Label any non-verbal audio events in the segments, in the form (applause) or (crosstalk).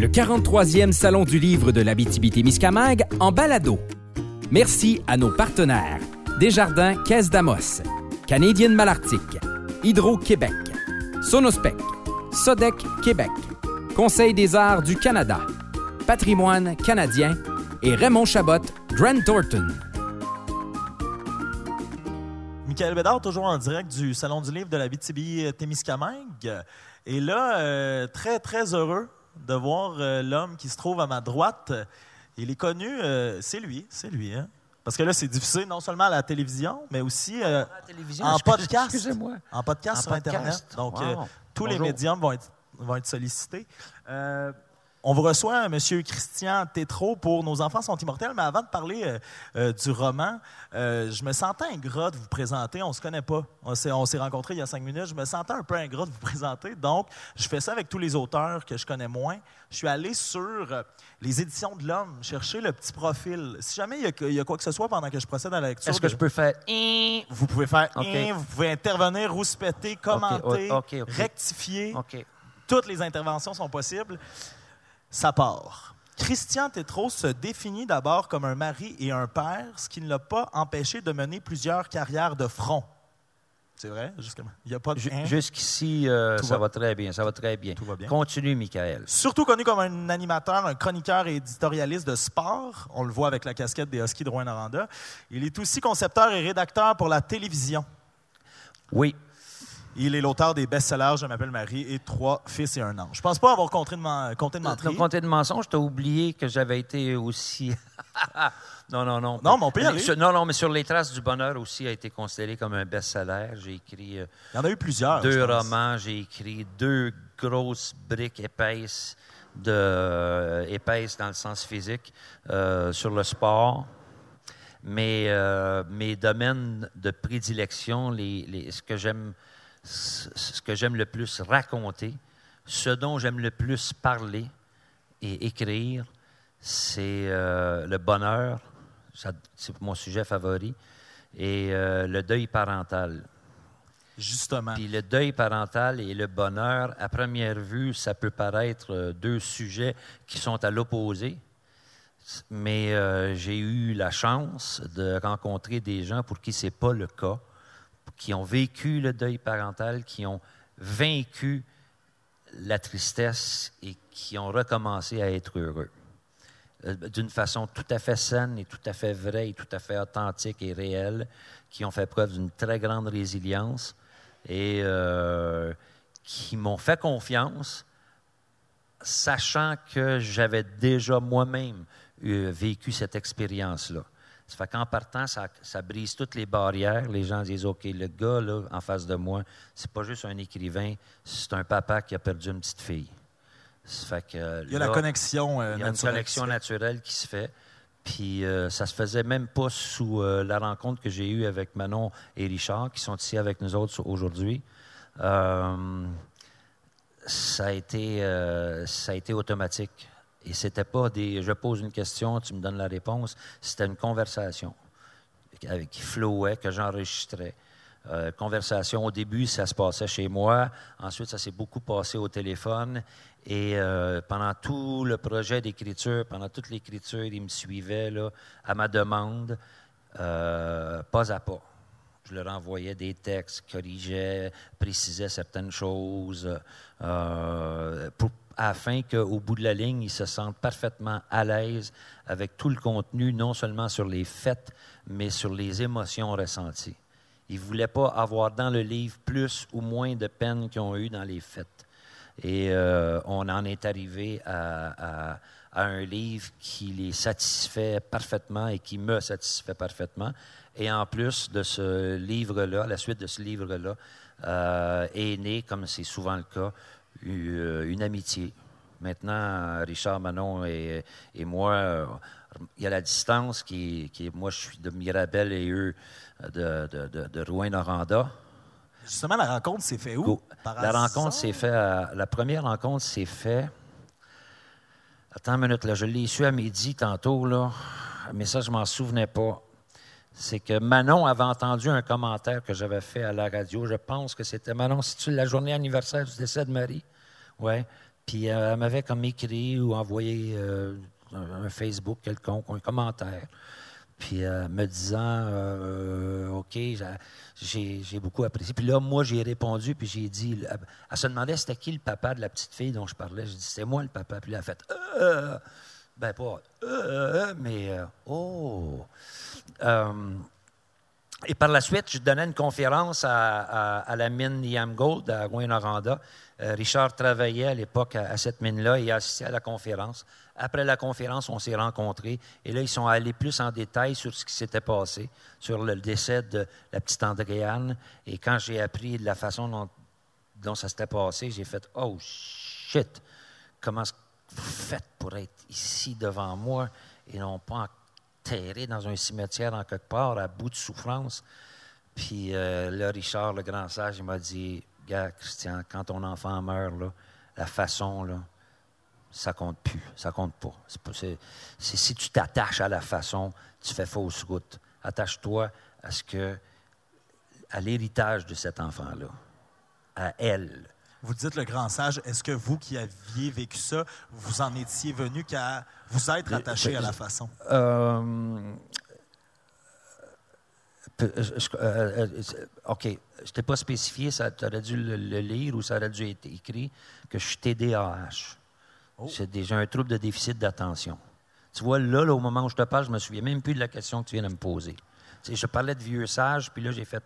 le 43e Salon du livre de l'Abitibi-Témiscamingue en balado. Merci à nos partenaires Desjardins Caisse d'Amos, Canadienne Malartic, Hydro-Québec, Sonospec, Sodec Québec, Conseil des arts du Canada, Patrimoine canadien et Raymond Chabot, Grant Thornton. Michael Bédard, toujours en direct du Salon du livre de la BTB-Témiscamingue. Et là, euh, très, très heureux de voir euh, l'homme qui se trouve à ma droite. Il est connu, euh, c'est lui, c'est lui. Hein? Parce que là, c'est diffusé non seulement à la télévision, mais aussi en, podcast, Excusez-moi. en podcast. sur Internet. Donc, tous les médiums vont être, vont être sollicités. On vous reçoit, M. Christian Tétrault, pour Nos enfants sont immortels. Mais avant de parler euh, euh, du roman, euh, je me sentais ingrat de vous présenter. On ne se connaît pas. On s'est, rencontrés il y a cinq minutes. Je me sentais un peu ingrat de vous (laughs) présenter. Donc, je fais ça avec tous les auteurs que je connais moins. Je suis allé sur les éditions de l'Homme, chercher le petit profil. Si jamais il y, a, quoi que ce soit pendant que je procède à la lecture. Est-ce que je peux faire. Vous pouvez faire. Vous pouvez intervenir, rouspéter, commenter, rectifier. Toutes les interventions sont possibles sa part. Christian Tétrault se définit d'abord comme un mari et un père, ce qui ne l'a pas empêché de mener plusieurs carrières de front. C'est vrai? Il y a pas de... Jusqu'ici, euh, ça va. très bien. Ça va très bien. Continue, Michael. Surtout connu comme un animateur, un chroniqueur et éditorialiste de sport. On le voit avec la casquette des Huskies de Rouen-Noranda. Il est aussi concepteur et rédacteur pour la télévision. Oui, il est l'auteur des best-sellers Je m'appelle Marie et Trois fils et un ange. Je pense pas avoir compté de, man compté de menterie. Compté de mensonges, tu as oublié que j'avais été aussi. (laughs) non, non, non. Non, mon père. Non, non, mais sur les traces du bonheur aussi a été considéré comme un best-seller. J'ai écrit. Euh, Il y en a eu plusieurs. Deux romans. J'ai écrit deux grosses briques épaisses de euh, épaisses dans le sens physique euh, sur le sport. Mais mes domaines de prédilection, les, les ce que j'aime ce que j'aime le plus raconter, ce dont j'aime le plus parler et écrire, c'est euh, le bonheur, c'est mon sujet favori, et euh, le deuil parental. Justement. Puis le deuil parental et le bonheur, à première vue, ça peut paraître euh, deux sujets qui sont à l'opposé, mais j'ai eu la chance de rencontrer des gens pour qui ce n'est pas le cas qui ont vécu le deuil parental, qui ont vaincu la tristesse et qui ont recommencé à être heureux. Euh, d'une façon tout à fait saine et tout à fait vraie et tout à fait authentique et réelle, qui ont fait preuve d'une très grande résilience et euh, qui m'ont fait confiance, sachant que j'avais déjà moi-même euh, vécu cette expérience-là. Ça fait qu'en partant, ça, brise toutes les barrières. Les gens disent OK, le gars là, en face de moi, c'est pas juste un écrivain, c'est un papa qui a perdu une petite fille. fait que, il y a la connexion naturelle. Il y a une connexion naturelle qui se fait. Puis euh, ça se faisait même pas sous euh, la rencontre que j'ai eue avec Manon et Richard, qui sont ici avec nous autres aujourd'hui. Euh, ça, a été, ça a été automatique. Et c'était pas des je pose une question, tu me donnes la réponse. C'était une conversation qui flowait, que j'enregistrais. Euh, conversation, au début, ça se passait chez moi. Ensuite, ça s'est beaucoup passé au téléphone. Et euh, pendant tout le projet d'écriture, pendant toute l'écriture, il me suivait là, à ma demande, euh, pas à pas. Je leur envoyais des textes, corrigeais, précisais certaines choses pour afin qu'au bout de la ligne, ils se sentent parfaitement à l'aise avec tout le contenu, non seulement sur les faits, mais sur les émotions ressenties. Ils ne voulaient pas avoir dans le livre plus ou moins de peine qu'ils ont eu dans les faits. Et euh, on en est arrivé à, un livre qui les satisfait parfaitement et qui me satisfait parfaitement. Et en plus de ce livre-là, la suite de ce livre-là, euh, est né, comme c'est souvent le cas, euh, une amitié. Maintenant, Richard Manon et, moi, euh, il y a la distance qui, qui moi, je suis de Mirabel et eux de, de, de, Rouen-Noranda. Justement, la rencontre s'est faite où? la rencontre s'est faite. La première rencontre s'est faite. Attends une minute, là, je l'ai su à midi tantôt, là, mais ça, je m'en souvenais pas. C'est que Manon avait entendu un commentaire que j'avais fait à la radio. Je pense que c'était Manon, c'est-tu la journée anniversaire du décès de Marie? Oui. Puis elle m'avait comme écrit ou envoyé un, Facebook quelconque, un commentaire. Puis me disant, OK, j'ai beaucoup apprécié. Puis là, moi, j'ai répondu, puis j'ai dit, elle, se demandait c'était qui le papa de la petite fille dont je parlais? Je dit, c'est moi le papa. Puis elle a fait, ben pas, mais, oh. Et par la suite, je donnais une conférence à, la mine Yam Gold à Gouin-Noranda. Euh, Richard travaillait à l'époque à, cette mine-là et assistait à la conférence. Après la conférence, on s'est rencontrés et là, ils sont allés plus en détail sur ce qui s'était passé, sur le décès de la petite Andréane. Et quand j'ai appris de la façon dont, ça s'était passé, j'ai fait Oh shit, comment vous faites pour être ici devant moi et non pas en dans un cimetière en quelque part, à bout de souffrance. Puis euh, là, Richard, le grand sage, il m'a dit Gars, Christian, quand ton enfant meurt, là, la façon, là, ça compte plus. Ça compte pas. si tu t'attaches à la façon, tu fais fausse route. Attache-toi à ce que à l'héritage de cet enfant-là, à elle. Vous dites le grand sage, est-ce que vous qui aviez vécu ça, vous en étiez venu qu'à vous être attaché à la façon? Euh, euh, OK. Je t'ai pas spécifié, tu aurais dû le, lire ou ça aurait dû être écrit que je suis TDAH. Oh. C'est déjà un trouble de déficit d'attention. Tu vois, là, au moment où je te parle, je me souviens même plus de la question que tu viens de me poser. je parlais de vieux sage, puis là, j'ai fait.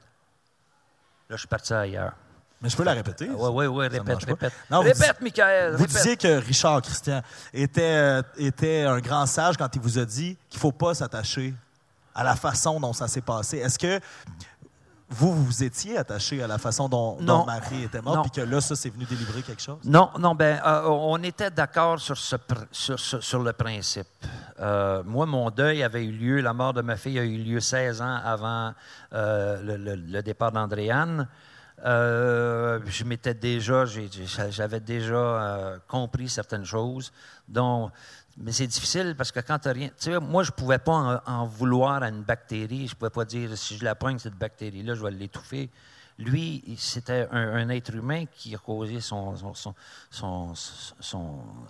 Là, je suis parti ailleurs. Mais je peux la répéter. Oui, oui, oui, répète, répète. répète, Michael. Vous disiez que Richard Christian était, euh, était un grand sage quand il vous a dit qu'il ne faut pas s'attacher à la façon dont ça s'est passé. Est-ce que vous, vous étiez attaché à la façon dont, Marie était morte, puis que là, ça, c'est venu délivrer quelque chose? Non, non, ben, euh, on était d'accord sur, ce, sur, sur, le principe. Euh, moi, mon deuil avait eu lieu, la mort de ma fille a eu lieu 16 ans avant le, le, départ d'Andréane. Euh, je m'étais déjà, j'avais déjà euh, compris certaines choses. Donc, mais c'est difficile parce que quand tu rien. Moi, je ne pouvais pas en, vouloir à une bactérie. Je ne pouvais pas dire si je la pogne, cette bactérie-là, je vais l'étouffer. Lui, c'était un, être humain qui a causé son, son,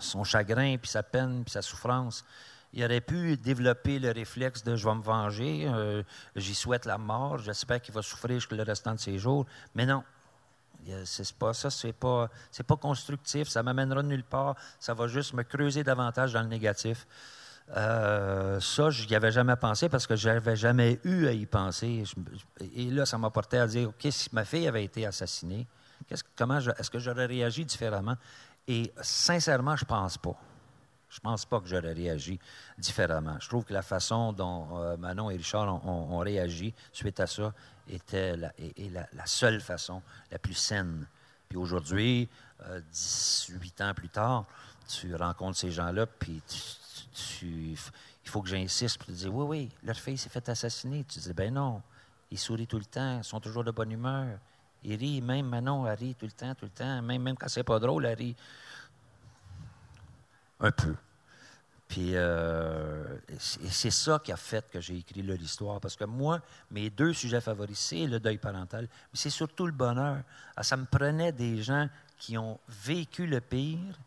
son, chagrin, puis sa peine, puis sa souffrance. Il aurait pu développer le réflexe de je vais me venger, euh, j'y souhaite la mort, j'espère qu'il va souffrir jusqu'au restant de ses jours. Mais non, c'est pas ça, c'est pas, pas constructif, ça m'amènera nulle part, ça va juste me creuser davantage dans le négatif. Euh, ça, je n'y avais jamais pensé parce que je n'avais jamais eu à y penser. et là, ça m'a porté à dire, OK, si ma fille avait été assassinée, comment est-ce que j'aurais réagi différemment? Et sincèrement, je pense pas. Je ne pense pas que j'aurais réagi différemment. Je trouve que la façon dont euh, Manon et Richard ont, réagi suite à ça était la, est, la, seule façon, la plus saine. Puis aujourd'hui, 18 euh, ans plus tard, tu rencontres ces gens-là, puis tu, il faut que j'insiste pour te dire Oui, oui, leur fille s'est fait assassiner. Tu dis Ben non, ils sourient tout le temps, ils sont toujours de bonne humeur. Ils rient, même Manon, elle rit tout le temps, tout le temps. Même, même quand c'est pas drôle, elle rit un peu. Puis euh, c'est ça qui a fait que j'ai écrit l'histoire. Parce que moi, mes deux sujets favoris, c'est le deuil parental, mais c'est surtout le bonheur. Ah, ça me prenait des gens qui ont vécu le pire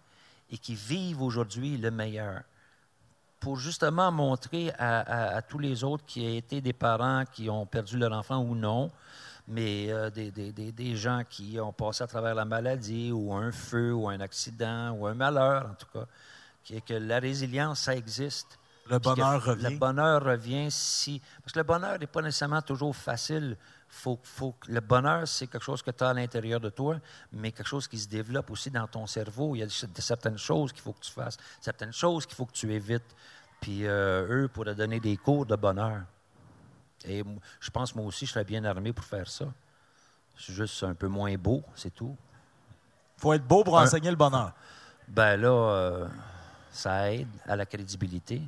et qui vivent aujourd'hui le meilleur. Pour justement montrer à, tous les autres qui ont été des parents qui ont perdu leur enfant ou non, mais euh, des, des, des, gens qui ont passé à travers la maladie ou un feu ou un accident ou un malheur en tout cas, que la résilience, ça existe. Le bonheur revient. Le bonheur revient si. Parce que le bonheur n'est pas nécessairement toujours facile. Faut, faut, le bonheur, c'est quelque chose que tu as à l'intérieur de toi, mais quelque chose qui se développe aussi dans ton cerveau. Il y a certaines choses qu'il faut que tu fasses, certaines choses qu'il faut que tu évites. Puis euh, eux pourraient donner des cours de bonheur. Et je pense, moi aussi, je serais bien armé pour faire ça. Je suis juste un peu moins beau, c'est tout. Il faut être beau pour enseigner le bonheur. Ben là. Euh, ça aide à la crédibilité.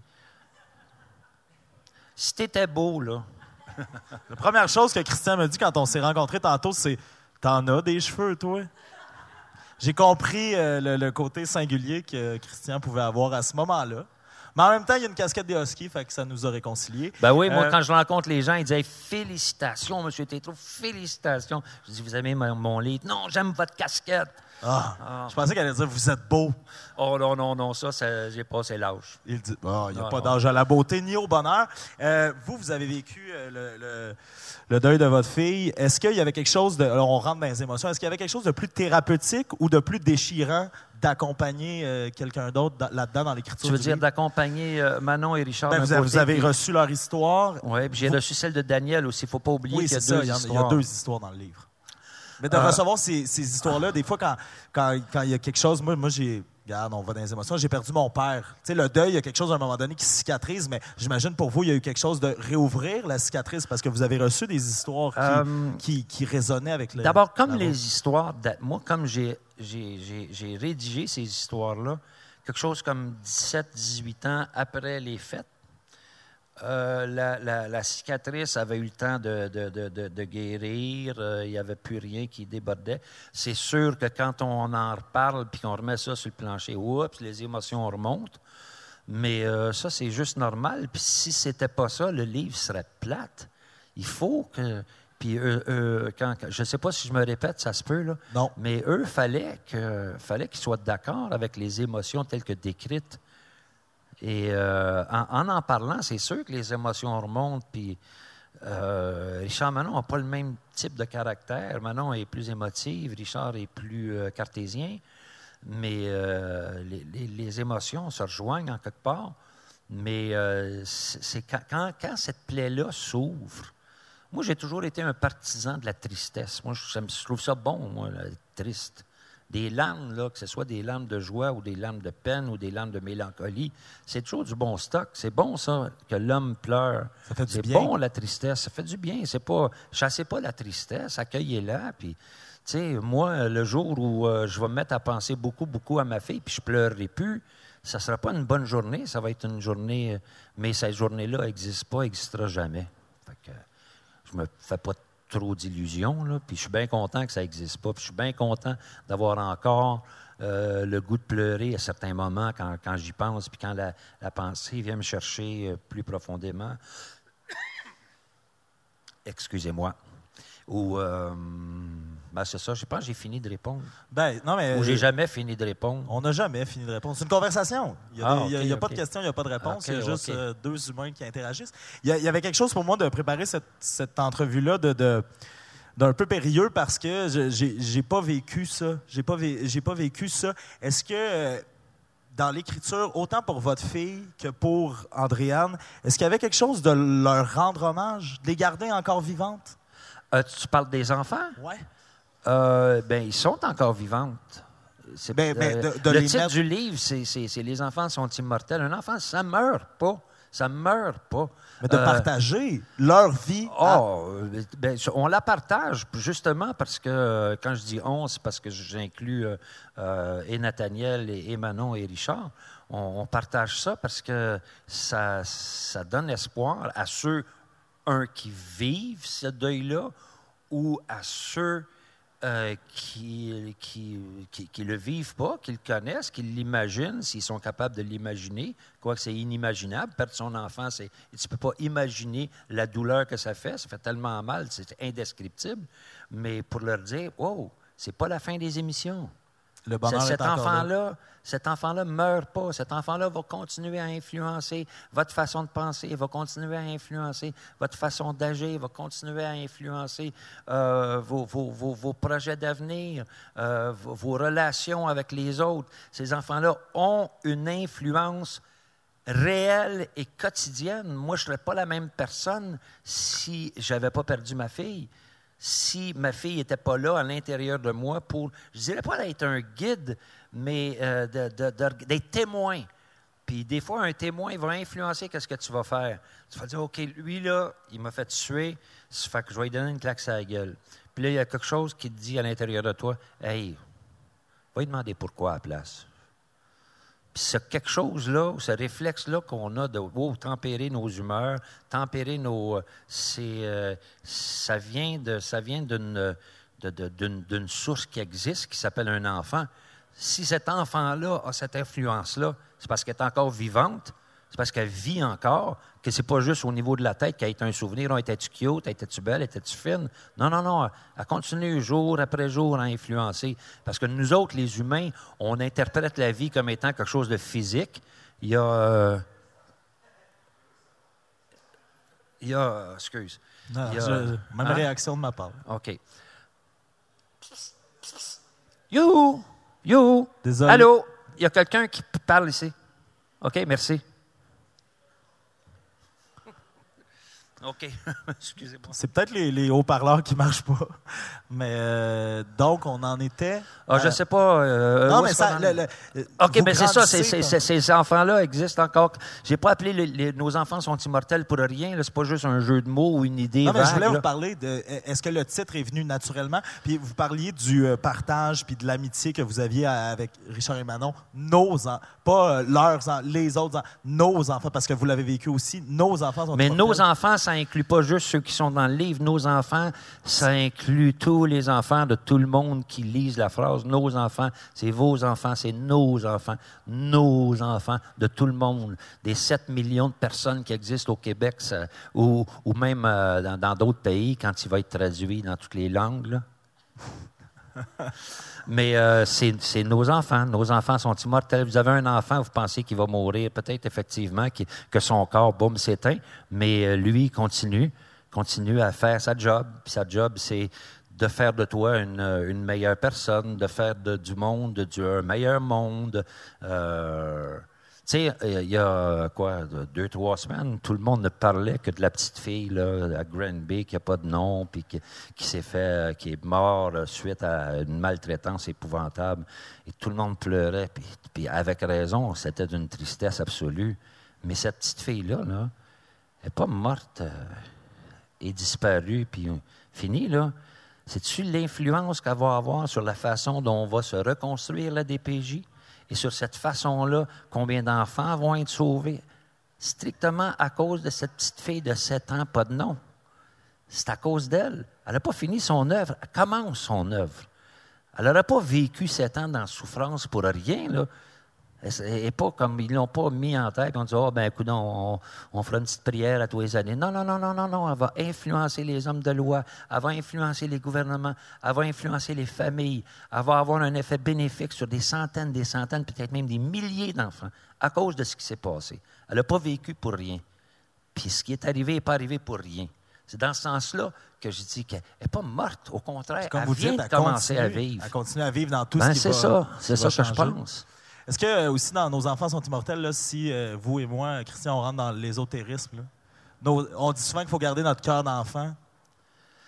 Si tu étais beau, là. (laughs) la première chose que Christian m'a dit quand on s'est rencontrés tantôt, c'est T'en as des cheveux, toi? J'ai compris euh, le, côté singulier que Christian pouvait avoir à ce moment-là. Mais en même temps, il y a une casquette des Huskies, fait que ça nous a réconciliés. Ben oui, moi, Euh, quand je rencontre les gens, ils disent Félicitations, M. Tétro, félicitations. Je dis Vous aimez mon, mon livre Non, j'aime votre casquette. Ah, Je pensais qu'elle allait dire Vous êtes beau. Oh non, non, non, ça, ça j'ai passé l'âge. Il dit Ah, il n'y a Non, pas d'âge à la beauté ni au bonheur. Euh, vous, vous avez vécu euh, le, le- le deuil de votre fille. Est-ce qu'il y avait quelque chose de. Alors, on rentre dans les émotions. Est-ce qu'il y avait quelque chose de plus thérapeutique ou de plus déchirant d'accompagner euh, quelqu'un d'autre dans- là-dedans dans l'écriture Tu veux dire d'accompagner euh, Manon et Richard Ben, vous, avez, côté, vous avez puis- reçu leur histoire. Oui, puis j'ai Vous- reçu celle de Daniel aussi. Il ne faut pas oublier Oui, qu'il y a c'est ça. deux Il y, a- deux histoires dans le livre. Mais de Euh, recevoir ces, ces histoires-là, des fois, quand, quand, quand il y a quelque chose, moi, moi j'ai. Regarde, on va dans les émotions. J'ai perdu mon père. Tu sais, le deuil, il y a quelque chose à un moment donné qui cicatrise, mais j'imagine pour vous, il y a eu quelque chose de réouvrir la cicatrice parce que vous avez reçu des histoires qui, Euh, qui, qui résonnaient avec le. D'abord, comme les histoires, moi, comme j'ai, j'ai, j'ai- j'ai rédigé ces histoires-là, quelque chose comme 17, 18 ans après les fêtes, euh, la, la- la cicatrice avait eu le temps de, de- de- de- de guérir, euh, il n'y avait plus rien qui débordait. C'est sûr que quand on en reparle puis qu'on remet ça sur le plancher, oups, les émotions remontent. Mais euh, ça, c'est juste normal. Puis si c'était pas ça, le livre serait plate. Il faut que. Puis eux, quand, je ne sais pas si je me répète, ça se peut, là. Non. Mais eux, fallait que, fallait qu'ils soient d'accord avec les émotions telles que décrites. Et euh, en, en parlant, c'est sûr que les émotions remontent. Puis euh, Richard Manon n'a pas le même type de caractère. Manon est plus émotive, Richard est plus euh, cartésien. Mais euh, les, émotions se rejoignent en quelque part. Mais c'est quand, quand- quand cette plaie-là s'ouvre, moi, j'ai toujours été un partisan de la tristesse. Moi, je, trouve ça bon, moi, triste. Des larmes, là, que ce soit des larmes de joie ou des larmes de peine ou des larmes de mélancolie, c'est toujours du bon stock. C'est bon, ça, que l'homme pleure. Ça fait du C'est bon, la tristesse. Ça fait du bien. C'est pas, chassez pas la tristesse, accueillez-la. Puis, tu sais, moi, le jour où euh, je vais me mettre à penser beaucoup, beaucoup à ma fille, puis je pleurerai plus, ça sera pas une bonne journée. Ça va être une journée, euh, mais cette journée-là n'existe pas, n'existera jamais. Fait que, je me fais pas trop d'illusions, puis je suis bien content que ça n'existe pas, puis je suis bien content d'avoir encore euh, le goût de pleurer à certains moments quand, quand j'y pense, puis quand la, la pensée vient me chercher euh, plus profondément. Excusez-moi. Ou, euh, ben c'est ça, je pense que j'ai fini de répondre. Ben, non, mais. Ou j'ai jamais fini de répondre. On n'a jamais fini de répondre. C'est une conversation. Il n'y a, Ah, des- il y a- ok, il y a pas de questions, il n'y a pas de réponse. Il y a juste euh, deux humains qui interagissent. Il y, a- il y avait quelque chose pour moi de préparer cette, cette entrevue-là de, de- d'un peu périlleux parce que je j'ai pas vécu ça. J'ai pas, vé- pas vécu ça. Est-ce que euh, dans l'écriture, autant pour votre fille que pour Andréane, est-ce qu'il y avait quelque chose de leur rendre hommage, de les garder encore vivantes? Euh, tu parles des enfants? Ouais. Euh, ben, ils sont encore vivantes. Ben, ben, euh, de- de le titre mettre- du livre, c'est, Les enfants sont immortels. Un enfant, ça meurt pas. Ça meurt pas. Mais de Euh, partager leur vie. Oh, ben, on la partage justement parce que quand je dis on, c'est parce que j'inclus euh, et Nathaniel et, et Manon et Richard. On, on partage ça parce que ça, ça donne espoir à ceux, un, qui vivent ce deuil-là ou à ceux euh, qui, qui, qui, le vivent pas, qui le connaissent, qui l'imaginent, s'ils sont capables de l'imaginer, quoique c'est inimaginable. Perdre son enfant, c'est, tu peux pas imaginer la douleur que ça fait. Ça fait tellement mal, c'est indescriptible. Mais pour leur dire, wow, c'est pas la fin des émissions. Le bonheur cet enfant-là, cet enfant-là meurt pas. Cet enfant-là va continuer à influencer votre façon de penser, va continuer à influencer votre façon d'agir, va continuer à influencer euh, vos, vos- vos- vos projets d'avenir, euh, vos, vos relations avec les autres. Ces enfants-là ont une influence réelle et quotidienne. Moi, je ne serais pas la même personne si j'avais pas perdu ma fille. Si ma fille n'était pas là à l'intérieur de moi pour, je dirais pas d'être un guide, mais euh, d'être témoin. Puis des fois, un témoin va influencer qu'est-ce que tu vas faire. Tu vas dire, OK, lui, là, il m'a fait tuer, ça fait que je vais lui donner une claque sur la gueule. Puis là, il y a quelque chose qui te dit à l'intérieur de toi, Hey, va lui demander pourquoi à la place. Puis ce quelque chose-là, ce réflexe-là qu'on a de oh, tempérer nos humeurs, tempérer nos. euh, C'est, euh, ça vient, de, ça vient d'une, de- d'une, d'une source qui existe, qui s'appelle un enfant. Si cet enfant-là a cette influence-là, c'est parce qu'elle est encore vivante, C'est parce qu'elle vit encore, que c'est pas juste au niveau de la tête qu'elle est un souvenir. Oh, étais-tu cute? Étais-tu belle? Étais-tu fine? Non, non, non. Elle continue jour après jour à influencer. Parce que nous autres, les humains, on interprète la vie comme étant quelque chose de physique. Il y a. Euh, il y a. Excuse. Non, même hein? réaction de ma part. OK. You! You! Désolé. Allô? Il y a quelqu'un qui parle ici. OK, merci. OK. (laughs) Excusez-moi. C'est peut-être les, haut-parleurs qui ne marchent pas. Mais euh, donc, on en était. Ah, je ne sais pas. Euh, non, mais ça. OK, mais c'est ça. ces enfants-là existent encore. Je n'ai pas appelé nos enfants sont immortels pour rien. Ce n'est pas juste un jeu de mots ou une idée. Non, mais je voulais vous parler de. Est-ce que le titre est venu naturellement? Puis vous parliez du euh, partage puis de l'amitié que vous aviez avec Richard et Manon. Nos enfants. Pas leurs les autres nos enfants, parce que vous l'avez vécu aussi. Nos enfants sont Mais nos enfants, ça inclut pas juste ceux qui sont dans le livre. Nos enfants, ça inclut tous les enfants de tout le monde qui lisent la phrase. Nos enfants, c'est vos enfants, c'est nos enfants, nos enfants de tout le monde. Des 7 millions de personnes qui existent au Québec ou, même euh, dans d'autres pays quand il va être traduit dans toutes les langues. Mais euh, c'est nos enfants. Nos enfants sont immortels. Vous avez un enfant, vous pensez qu'il va mourir. Peut-être effectivement que son corps, boum, s'éteint. Mais euh, lui, continue, continue à faire sa job. Puis sa job, c'est de faire de toi une, une, meilleure personne, de faire du monde du, un meilleur monde. Euh, sais, il y a quoi, deux, trois semaines, tout le monde ne parlait que de la petite fille là, à Granby qui n'a pas de nom, puis qui, s'est fait, qui est mort suite à une maltraitance épouvantable. Et tout le monde pleurait, puis, avec raison, c'était d'une tristesse absolue. Mais cette petite fille-là, là, elle n'est pas morte euh, et disparue, puis finie, là. C'est-tu l'influence qu'elle va avoir sur la façon dont on va se reconstruire la DPJ? Et sur cette façon-là, combien d'enfants vont être sauvés? Strictement à cause de cette petite fille de 7 ans, pas de nom. C'est à cause d'elle. Elle n'a pas fini son œuvre. Elle commence son œuvre. Elle n'aurait pas vécu 7 ans dans souffrance pour rien. Et pas comme ils ne l'ont pas mis en tête, on dit Oh, ben écoute, on, on, fera une petite prière à tous les années. Non, non, non, non, non, non. Elle va influencer les hommes de loi, elle va influencer les gouvernements, elle va influencer les familles, elle va avoir un effet bénéfique sur des centaines, des centaines, peut-être même des milliers d'enfants à cause de ce qui s'est passé. Elle n'a pas vécu pour rien. Puis ce qui est arrivé n'est pas arrivé pour rien. C'est dans ce sens-là que je dis qu'elle n'est pas morte. Au contraire, elle vient de commencer à vivre. Elle continue à vivre dans tout ce ben, qui C'est ça, c'est ça que je pense. Est-ce que euh, aussi dans Nos enfants sont immortels, là, si euh, vous et moi, Christian, on rentre dans l'ésotérisme, on dit souvent qu'il faut garder notre cœur d'enfant.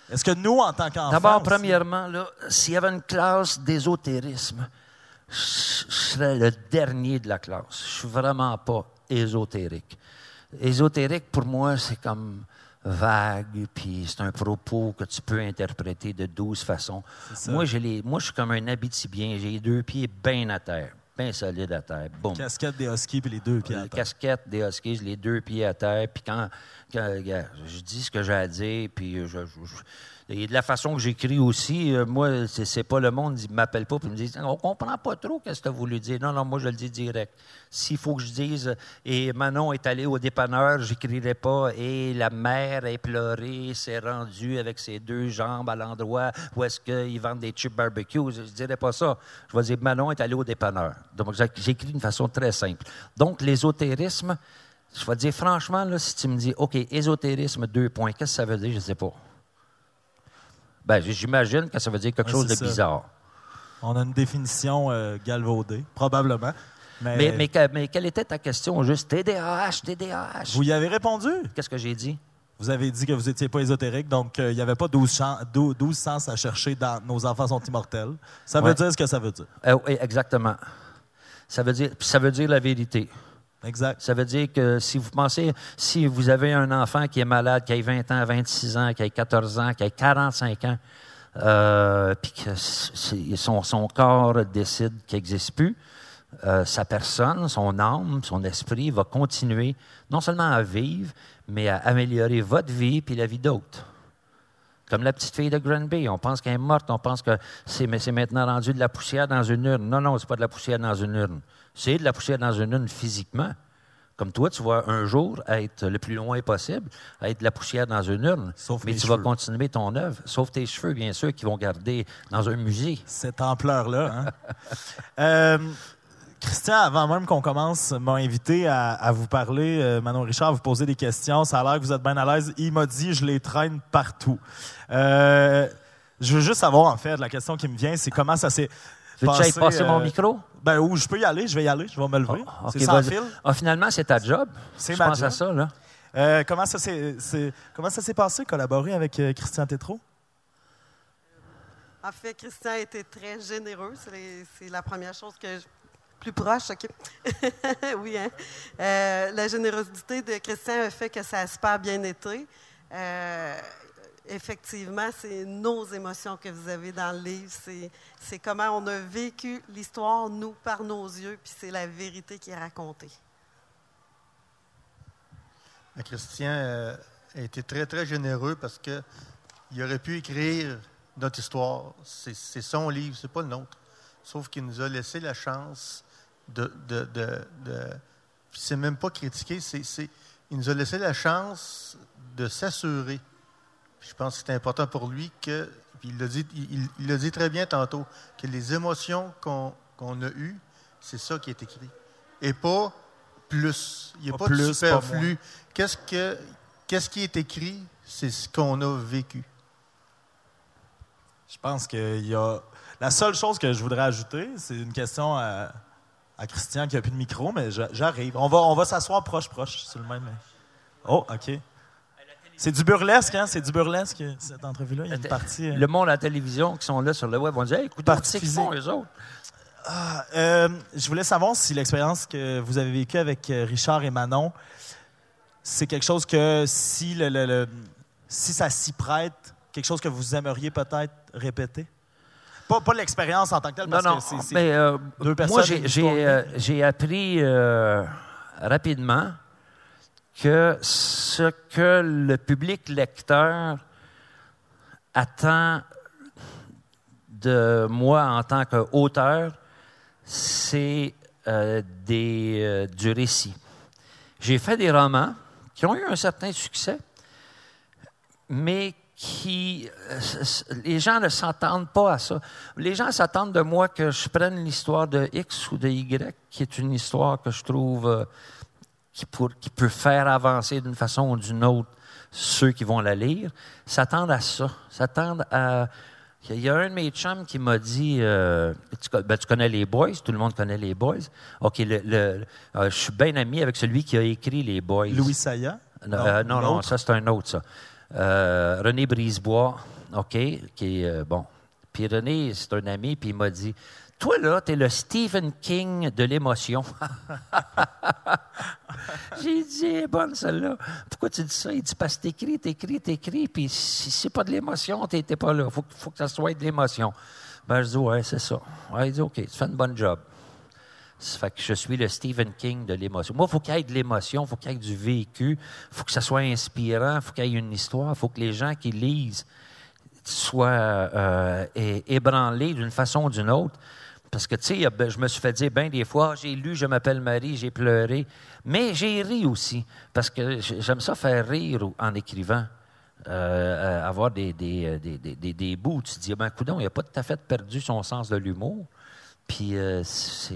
Est-ce que nous, en tant qu'enfants. D'abord, premièrement, s'il y avait une classe d'ésotérisme, je serais le dernier de la classe. Je suis vraiment pas ésotérique. Ésotérique, pour moi, c'est comme vague, puis c'est un propos que tu peux interpréter de douze façons. Moi, les, moi, je suis comme un habitibien. J'ai les deux pieds bien à terre bien solide à terre. Boum. Casquette des Huskies puis les deux pieds à terre. Casquette des Huskies, les deux pieds à terre. Puis quand, je dis ce que j'ai à dire, puis je, et de la façon que j'écris aussi, euh, moi, c'est pas le monde qui m'appelle pas et me dit On comprend pas trop ce que tu as voulu dire. Non, non, moi, je le dis direct. S'il faut que je dise Et Manon est allé au dépanneur, j'écrirai pas Et la mère est pleurée, s'est rendue avec ses deux jambes à l'endroit où est-ce qu'ils vendent des chips barbecue. Je ne dirais pas ça. Je vais dire Manon est allé au dépanneur. Donc, j'écris d'une façon très simple. Donc, l'ésotérisme, je vais dire franchement, là, si tu me dis OK, ésotérisme, deux points, qu'est-ce que ça veut dire? Je ne sais pas. Ben, j'imagine que ça veut dire quelque chose de bizarre. On a une définition euh, galvaudée, probablement. Mais... Mais, quelle était ta question juste? TDAH, TDAH. Vous y avez répondu? Qu'est-ce que j'ai dit? Vous avez dit que vous n'étiez pas ésotérique, donc euh, il n'y avait pas 12, 12, sens à chercher dans Nos enfants sont immortels. Ça veut dire ce que ça veut dire. Euh, oui, exactement. Ça veut dire, ça veut dire la vérité. Exact. Ça veut dire que si vous pensez, si vous avez un enfant qui est malade, qui a 20 ans, 26 ans, qui a 14 ans, qui a 45 ans, euh, puis que son, corps décide qu'il n'existe plus, euh, sa personne, son âme, son esprit va continuer non seulement à vivre, mais à améliorer votre vie puis la vie d'autres. Comme la petite fille de Granby, on pense qu'elle est morte, on pense que c'est maintenant rendu de la poussière dans une urne. Non, non, c'est pas de la poussière dans une urne. C'est de la poussière dans une urne physiquement. Comme toi, tu vas un jour être le plus loin possible, être de la poussière dans une urne. mais tu vas continuer ton œuvre, sauf tes cheveux, bien sûr, qui vont garder dans un musée. Cette ampleur-là. Hein? (laughs) Euh, Christian, avant même qu'on commence, m'a invité à, vous parler, euh, Manon Richard, à vous poser des questions. Ça a l'air que vous êtes bien à l'aise. Il m'a dit, je les traîne partout. Euh, je veux juste savoir, en fait, la question qui me vient, c'est comment ça s'est passé. Tu passer mon micro? Ben, où je peux y aller, je vais y aller, je vais me lever. Ah, c'est sans fil. Ah, finalement, c'est ta job. C'est ma pense à ça, là. Euh, comment ça s'est passé, collaborer avec Christian Tétrault? En fait, Christian a été très généreux. C'est la première chose que je plus proche, OK? (laughs) oui, hein? Euh, la générosité de Christian a fait que ça a super bien été. Euh, effectivement, c'est nos émotions que vous avez dans le livre. C'est comment on a vécu l'histoire, nous, par nos yeux, puis c'est la vérité qui est racontée. Christian euh, a été très, très généreux parce qu'il aurait pu écrire notre histoire. C'est son livre, c'est pas le nôtre. Sauf qu'il nous a laissé la chance de. de, de, c'est même pas critiquer, c'est, il nous a laissé la chance de s'assurer. Je pense que c'est important pour lui que, puis il l'a dit, il, dit très bien tantôt, que les émotions qu'on, qu'on a eues, c'est ça qui est écrit. Et pas plus. Il n'y a pas, de superflu. Qu'est-ce, que, qu'est-ce qui est écrit? C'est ce qu'on a vécu. Je pense qu'il y a. La seule chose que je voudrais ajouter, c'est une question à à Christian qui n'a plus de micro, mais j'arrive. On va, on va s'asseoir proche-proche sur le même. Oh, OK. C'est du burlesque, hein? C'est du burlesque, cette entrevue-là. Il y a une partie. Euh, le monde à la télévision qui sont là sur le web vont dire hey, écoutez, c'est font, eux autres? Ah, euh, je voulais savoir si l'expérience que vous avez vécue avec euh, Richard et Manon, c'est quelque chose que si, le si ça s'y prête, quelque chose que vous aimeriez peut-être répéter? Pas, l'expérience en tant que telle, parce que c'est mais, euh, deux personnes. Moi, j'ai euh, appris euh, rapidement que ce que le public lecteur attend de moi en tant qu'auteur, c'est du récit. J'ai fait des romans qui ont eu un certain succès, mais qui. Euh, les gens ne s'entendent pas à ça. Les gens s'attendent de moi que je prenne l'histoire de X ou de Y, qui est une histoire que je trouve euh, qui, qui, peut faire avancer d'une façon ou d'une autre ceux qui vont la lire. S'attendent à ça. S'attendent à. Il y a un de mes chums qui m'a dit euh, ben, tu, connais les Boys, tout le monde connaît les Boys. OK, le, je suis bien ami avec celui qui a écrit les Boys. Louis Saya non, non, non, ça c'est un autre, ça. Euh, René Brisebois, OK, qui est euh, bon. Puis René, c'est un ami, puis il m'a dit Toi, là, tu es le Stephen King de l'émotion. (laughs) (laughs) J'ai dit bonne celle-là. Pourquoi tu dis ça? Il dit Parce que t'écris, t'écris, t'écris, puis si c'est pas de l'émotion, t'étais pas là. Faut, faut, que ça soit de l'émotion. Ben, je dis Ouais, c'est ça. Ouais, il dit OK, tu fais un bon job. Ça fait que je suis le Stephen King de l'émotion. Moi, il faut qu'il y ait de l'émotion, il faut qu'il y ait du vécu, il faut que ça soit inspirant, il faut qu'il y ait une histoire, il faut que les gens qui lisent soient euh, ébranlés d'une façon ou d'une autre. Parce que, tu sais, je me suis fait dire bien des fois, ah, j'ai lu Je m'appelle Marie, j'ai pleuré. Mais j'ai ri aussi, parce que j'aime ça faire rire en écrivant. Euh, euh, avoir des, des, des, des, bouts tu te dis, ben, coudon, il n'a pas tout à fait perdu son sens de l'humour. Puis c'est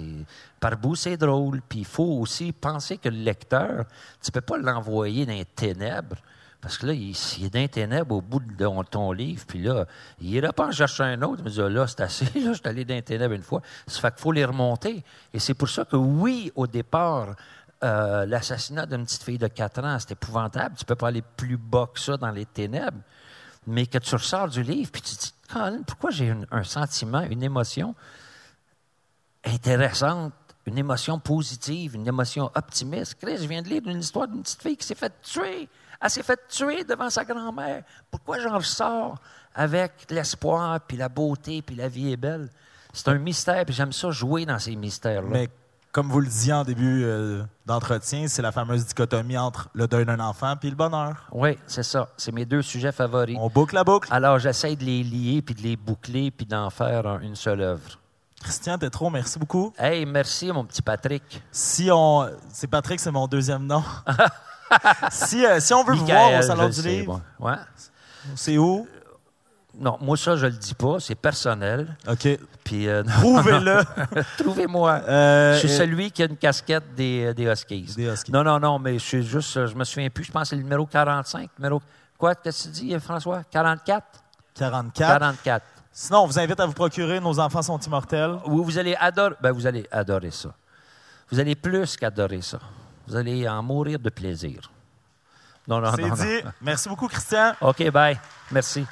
par bout, c'est drôle. Puis il faut aussi penser que le lecteur, tu ne peux pas l'envoyer dans les ténèbres. Parce que là, il, est dans les ténèbres au bout de ton livre, puis là, il n'ira pas en chercher un autre. Il me dit, là, c'est assez, (laughs) là, je suis allé dans les ténèbres une fois. Ça fait qu'il faut les remonter. Et c'est pour ça que, oui, au départ, euh, l'assassinat d'une petite fille de 4 ans, c'est épouvantable. Tu peux pas aller plus bas que ça dans les ténèbres. Mais que tu ressors du livre, puis tu te dis, pourquoi j'ai un sentiment, une émotion? Intéressante une émotion positive, une émotion optimiste. Chris, je viens de lire une histoire d'une petite fille qui s'est faite tuer. Elle s'est faite tuer devant sa grand-mère. Pourquoi j'en sors avec l'espoir, puis la beauté, puis la vie est belle? C'est un mystère, puis j'aime ça jouer dans ces mystères-là. Mais comme vous le disiez en début euh, d'entretien, c'est la fameuse dichotomie entre le deuil d'un enfant puis le bonheur. Oui, c'est ça. C'est mes deux sujets favoris. On boucle la boucle. Alors, j'essaie de les lier, puis de les boucler, puis d'en faire une seule œuvre. Christian trop merci beaucoup. Hey, merci, mon petit Patrick. Si on. C'est Patrick, c'est mon deuxième nom. (laughs) si, euh, si on veut vous voir au Salon du Livre, ouais. c'est où? Non, moi, ça, je le dis pas. C'est personnel. OK. Puis, euh, Trouvez-le. Trouvez-moi. (laughs) Euh, je suis celui qui a une casquette des, des Huskies. Des Huskies. Non, non, non, mais je suis juste, je me souviens plus. Je pense que c'est le numéro 45. Numéro, quoi, qu'est-ce que tu dis, François? 44? 44. 44. Sinon, on vous invite à vous procurer Nos enfants sont immortels. Oui, vous allez adorer, ben, vous allez adorer ça. Vous allez plus qu'adorer ça. Vous allez en mourir de plaisir. Non, non, non. C'est dit. Merci beaucoup, Christian. OK, bye. Merci.